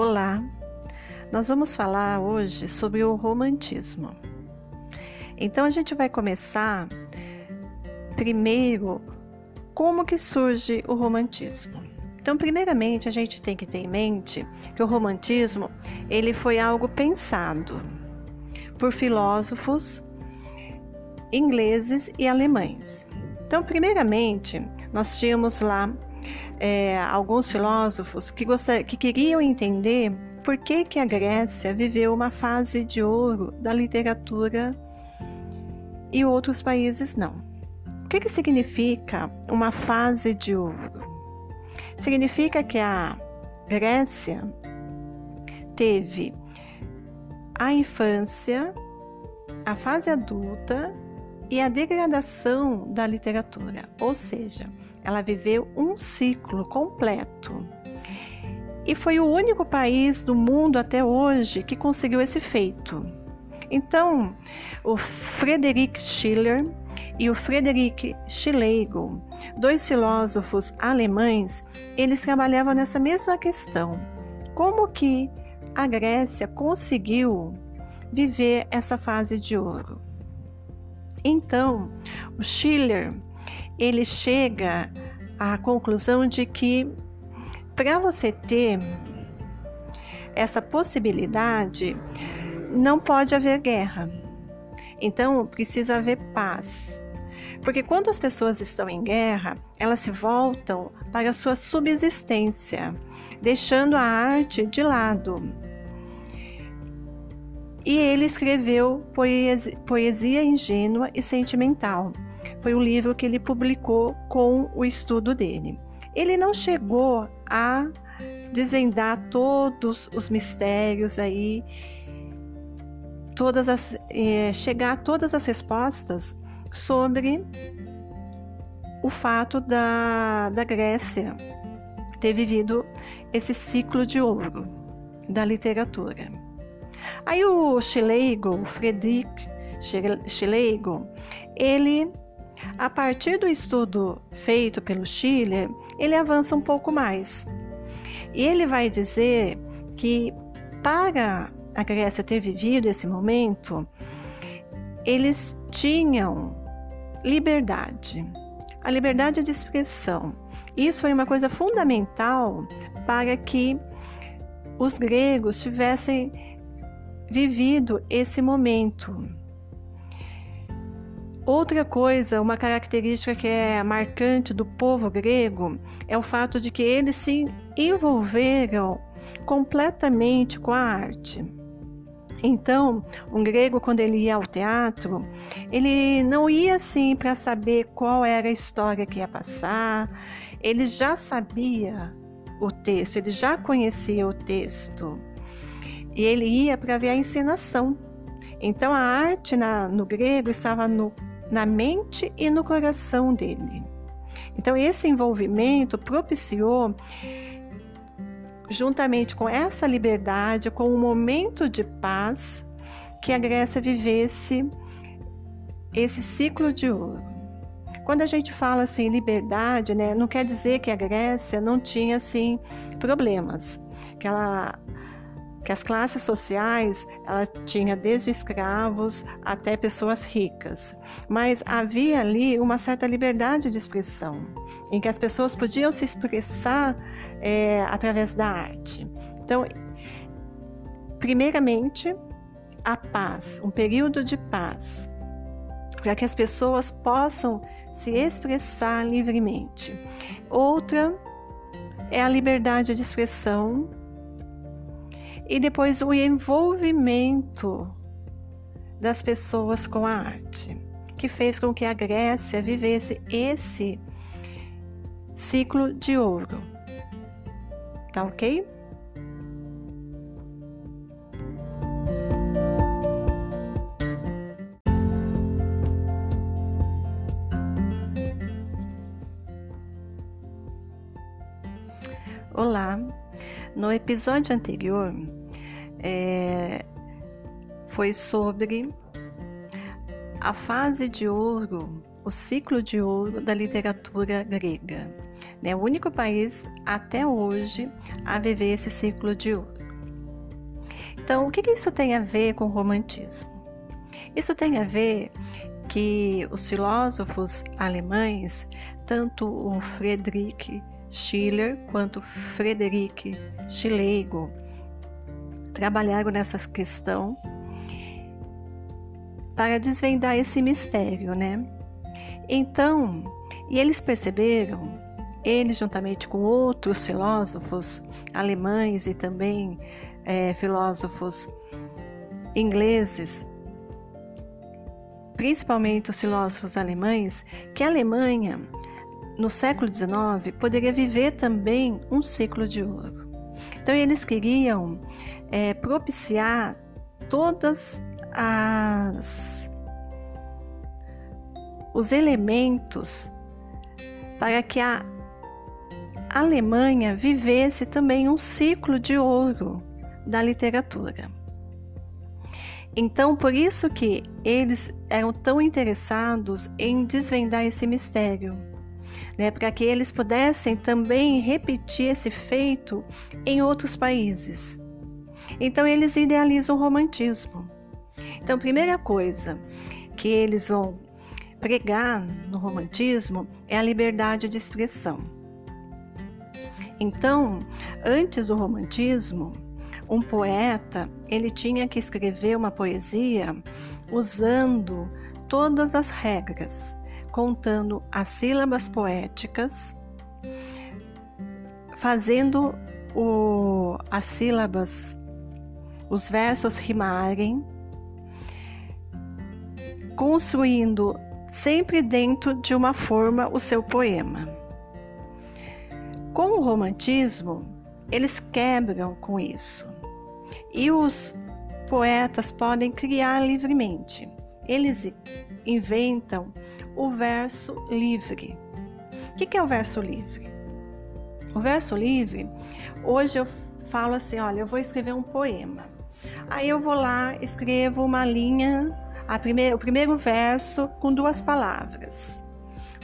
Olá, nós vamos falar hoje sobre o romantismo. Então a gente vai começar primeiro como que surge o romantismo. Então, primeiramente, a gente tem que ter em mente que o romantismo ele foi algo pensado por filósofos ingleses e alemães. Então, primeiramente, nós tínhamos lá é, alguns filósofos que, que queriam entender por que, que a Grécia viveu uma fase de ouro da literatura e outros países não. O que, que significa uma fase de ouro? Significa que a Grécia teve a infância, a fase adulta e a degradação da literatura, ou seja, ela viveu um ciclo completo. E foi o único país do mundo até hoje que conseguiu esse feito. Então, o Friedrich Schiller e o Friedrich Schlegel, dois filósofos alemães, eles trabalhavam nessa mesma questão. Como que a Grécia conseguiu viver essa fase de ouro? Então, o Schiller, ele chega à conclusão de que para você ter essa possibilidade, não pode haver guerra. Então, precisa haver paz. Porque quando as pessoas estão em guerra, elas se voltam para a sua subsistência, deixando a arte de lado. E ele escreveu poesia, poesia ingênua e sentimental. Foi o livro que ele publicou com o estudo dele. Ele não chegou a desvendar todos os mistérios aí, todas as, é, chegar a todas as respostas sobre o fato da, da Grécia ter vivido esse ciclo de ouro da literatura. Aí o Schlegel, Friedrich Schlegel, ele, a partir do estudo feito pelo Schiller, ele avança um pouco mais. E ele vai dizer que para a Grécia ter vivido esse momento, eles tinham liberdade, a liberdade de expressão. Isso foi uma coisa fundamental para que os gregos tivessem vivido esse momento. Outra coisa, uma característica que é marcante do povo grego é o fato de que eles se envolveram completamente com a arte. Então, um grego, quando ele ia ao teatro, ele não ia assim para saber qual era a história que ia passar, ele já sabia o texto, ele já conhecia o texto e ele ia para ver a encenação. Então a arte na, no grego estava no, na mente e no coração dele. Então esse envolvimento propiciou, juntamente com essa liberdade, com um momento de paz, que a Grécia vivesse esse ciclo de ouro. Quando a gente fala assim liberdade, né, não quer dizer que a Grécia não tinha assim problemas, que ela que as classes sociais ela tinha desde escravos até pessoas ricas, mas havia ali uma certa liberdade de expressão, em que as pessoas podiam se expressar é, através da arte. Então, primeiramente, a paz, um período de paz, para que as pessoas possam se expressar livremente. Outra é a liberdade de expressão e depois o envolvimento das pessoas com a arte, que fez com que a Grécia vivesse esse ciclo de ouro. Tá ok? Olá! No episódio anterior, é, foi sobre a fase de ouro, o ciclo de ouro da literatura grega. É o único país até hoje a viver esse ciclo de ouro. Então, o que, que isso tem a ver com o romantismo? Isso tem a ver que os filósofos alemães, tanto o Friedrich Schiller quanto Friedrich Schlegel, trabalharam nessa questão para desvendar esse mistério, né? Então, e eles perceberam, eles juntamente com outros filósofos alemães e também é, filósofos ingleses, principalmente os filósofos alemães, que a Alemanha, no século XIX, poderia viver também um ciclo de ouro. Então, eles queriam é, propiciar todas as os elementos para que a Alemanha vivesse também um ciclo de ouro da literatura. Então, por isso que eles eram tão interessados em desvendar esse mistério, né, para que eles pudessem também repetir esse feito em outros países. Então, eles idealizam o romantismo. Então, primeira coisa que eles vão pregar no romantismo é a liberdade de expressão. Então, antes do romantismo, um poeta, ele tinha que escrever uma poesia usando todas as regras, contando as sílabas poéticas, fazendo o, as sílabas, os versos rimarem, construindo sempre dentro de uma forma o seu poema. Com o romantismo, eles quebram com isso. E os poetas podem criar livremente. Eles inventam o verso livre. O que é o verso livre? O verso livre, hoje eu falo assim: olha, eu vou escrever um poema. Aí eu vou lá, escrevo uma linha, o primeiro verso com duas palavras,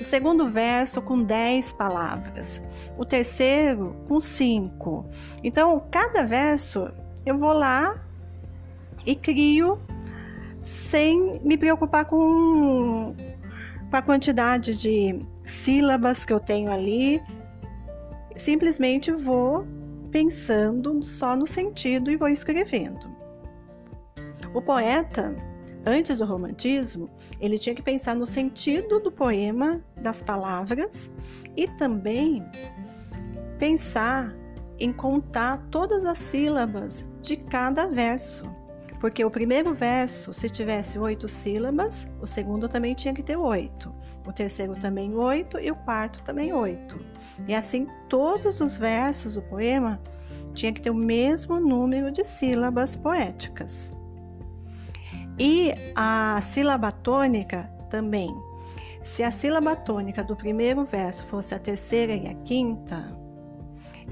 o segundo verso com dez palavras, o terceiro com cinco. Então, cada verso eu vou lá e crio sem me preocupar com, com a quantidade de sílabas que eu tenho ali. Simplesmente vou pensando só no sentido e vou escrevendo. O poeta, antes do romantismo, ele tinha que pensar no sentido do poema, das palavras e também pensar em contar todas as sílabas de cada verso. Porque o primeiro verso, se tivesse oito sílabas, o segundo também tinha que ter oito, o terceiro também oito e o quarto também oito. E assim, todos os versos do poema tinha que ter o mesmo número de sílabas poéticas. E a sílaba tônica também. Se a sílaba tônica do primeiro verso fosse a terceira e a quinta,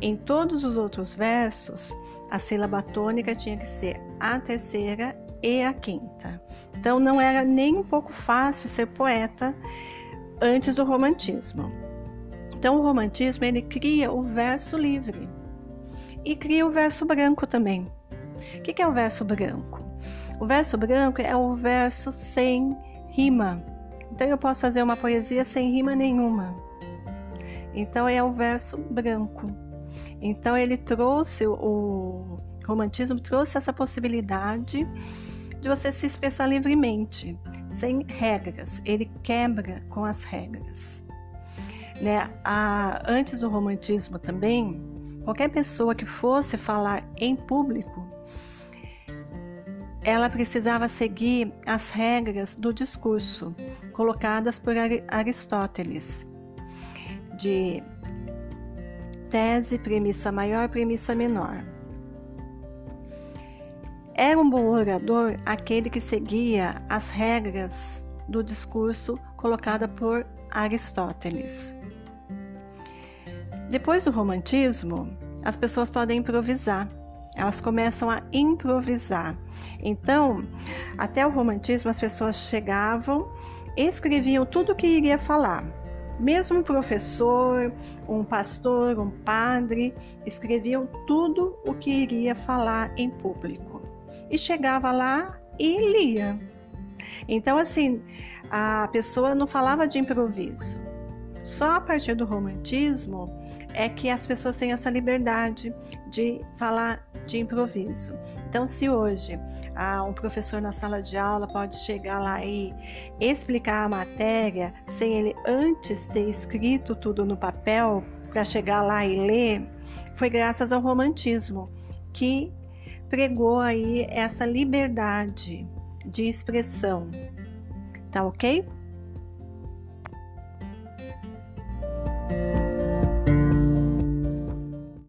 em todos os outros versos, a sílaba tônica tinha que ser a terceira e a quinta. Então não era nem um pouco fácil ser poeta antes do romantismo. Então o romantismo ele cria o verso livre e cria o verso branco também. O que é o verso branco? O verso branco é o verso sem rima. Então eu posso fazer uma poesia sem rima nenhuma. Então é o verso branco. Então ele trouxe o romantismo trouxe essa possibilidade de você se expressar livremente, sem regras. Ele quebra com as regras. Né? A, antes do romantismo também, qualquer pessoa que fosse falar em público, ela precisava seguir as regras do discurso colocadas por Aristóteles, de tese, premissa maior, premissa menor. Era um bom orador aquele que seguia as regras do discurso colocada por Aristóteles. Depois do romantismo, as pessoas podem improvisar. Elas começam a improvisar. Então, até o romantismo, as pessoas chegavam, escreviam tudo o que iria falar, mesmo um professor, um pastor, um padre, escreviam tudo o que iria falar em público. e chegava lá e lia. Então, assim, a pessoa não falava de improviso. Só a partir do romantismo é que as pessoas têm essa liberdade de falar de improviso. Então, se hoje ah, um professor na sala de aula pode chegar lá e explicar a matéria sem ele antes ter escrito tudo no papel para chegar lá e ler, foi graças ao romantismo que pregou aí essa liberdade de expressão. Tá ok?